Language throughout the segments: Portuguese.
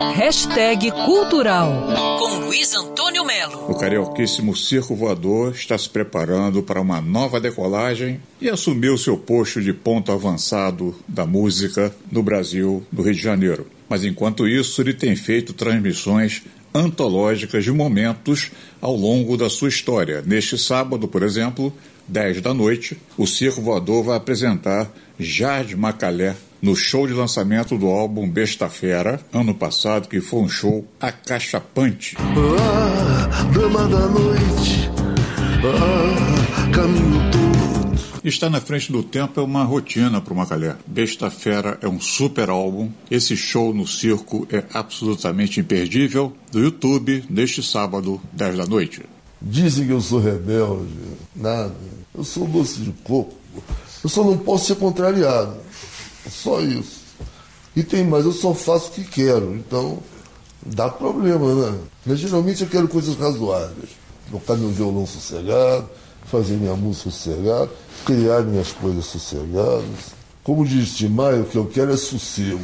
Hashtag Cultural com Luiz Antônio Melo. O carioquíssimo Circo Voador está se preparando para uma nova decolagem e assumiu seu posto de ponto avançado da música no Brasil, no Rio de Janeiro. Mas enquanto isso, ele tem feito transmissões antológicas de momentos ao longo da sua história. Neste sábado, por exemplo, 10 da noite, o Circo Voador vai apresentar Jade Macalé no show de lançamento do álbum Besta Fera, ano passado, que foi um show acachapante. Ah, dama da noite, ah, caminho todo. Estar na frente do tempo é uma rotina para o Macalé. Besta Fera é um super álbum. Esse show no circo é absolutamente imperdível. Do YouTube, neste sábado, 10 da noite. Dizem que eu sou rebelde. Nada. Eu sou doce de coco. Eu só não posso ser contrariado. Só isso. E tem mais, eu só faço o que quero. Então, dá problema, né? Mas geralmente eu quero coisas razoáveis. Tocar meu violão sossegado, fazer minha música sossegada, criar minhas coisas sossegadas. Como diz Timai, o que eu quero é sossego.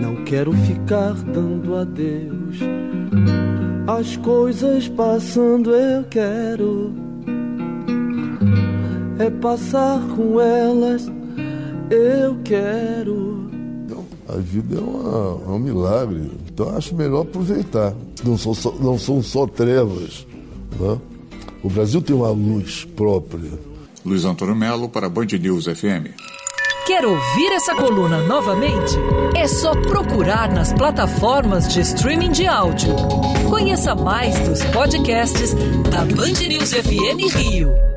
Não quero ficar dando adeus. As coisas passando eu quero. É passar com elas eu quero. A vida é, uma, é um milagre. Então acho melhor aproveitar. Não são só, não são só trevas. Né? O Brasil tem uma luz própria. Luiz Antônio Melo para Band News FM. Quer ouvir essa coluna novamente? É só procurar nas plataformas de streaming de áudio. Conheça mais dos podcasts da Band News FM Rio.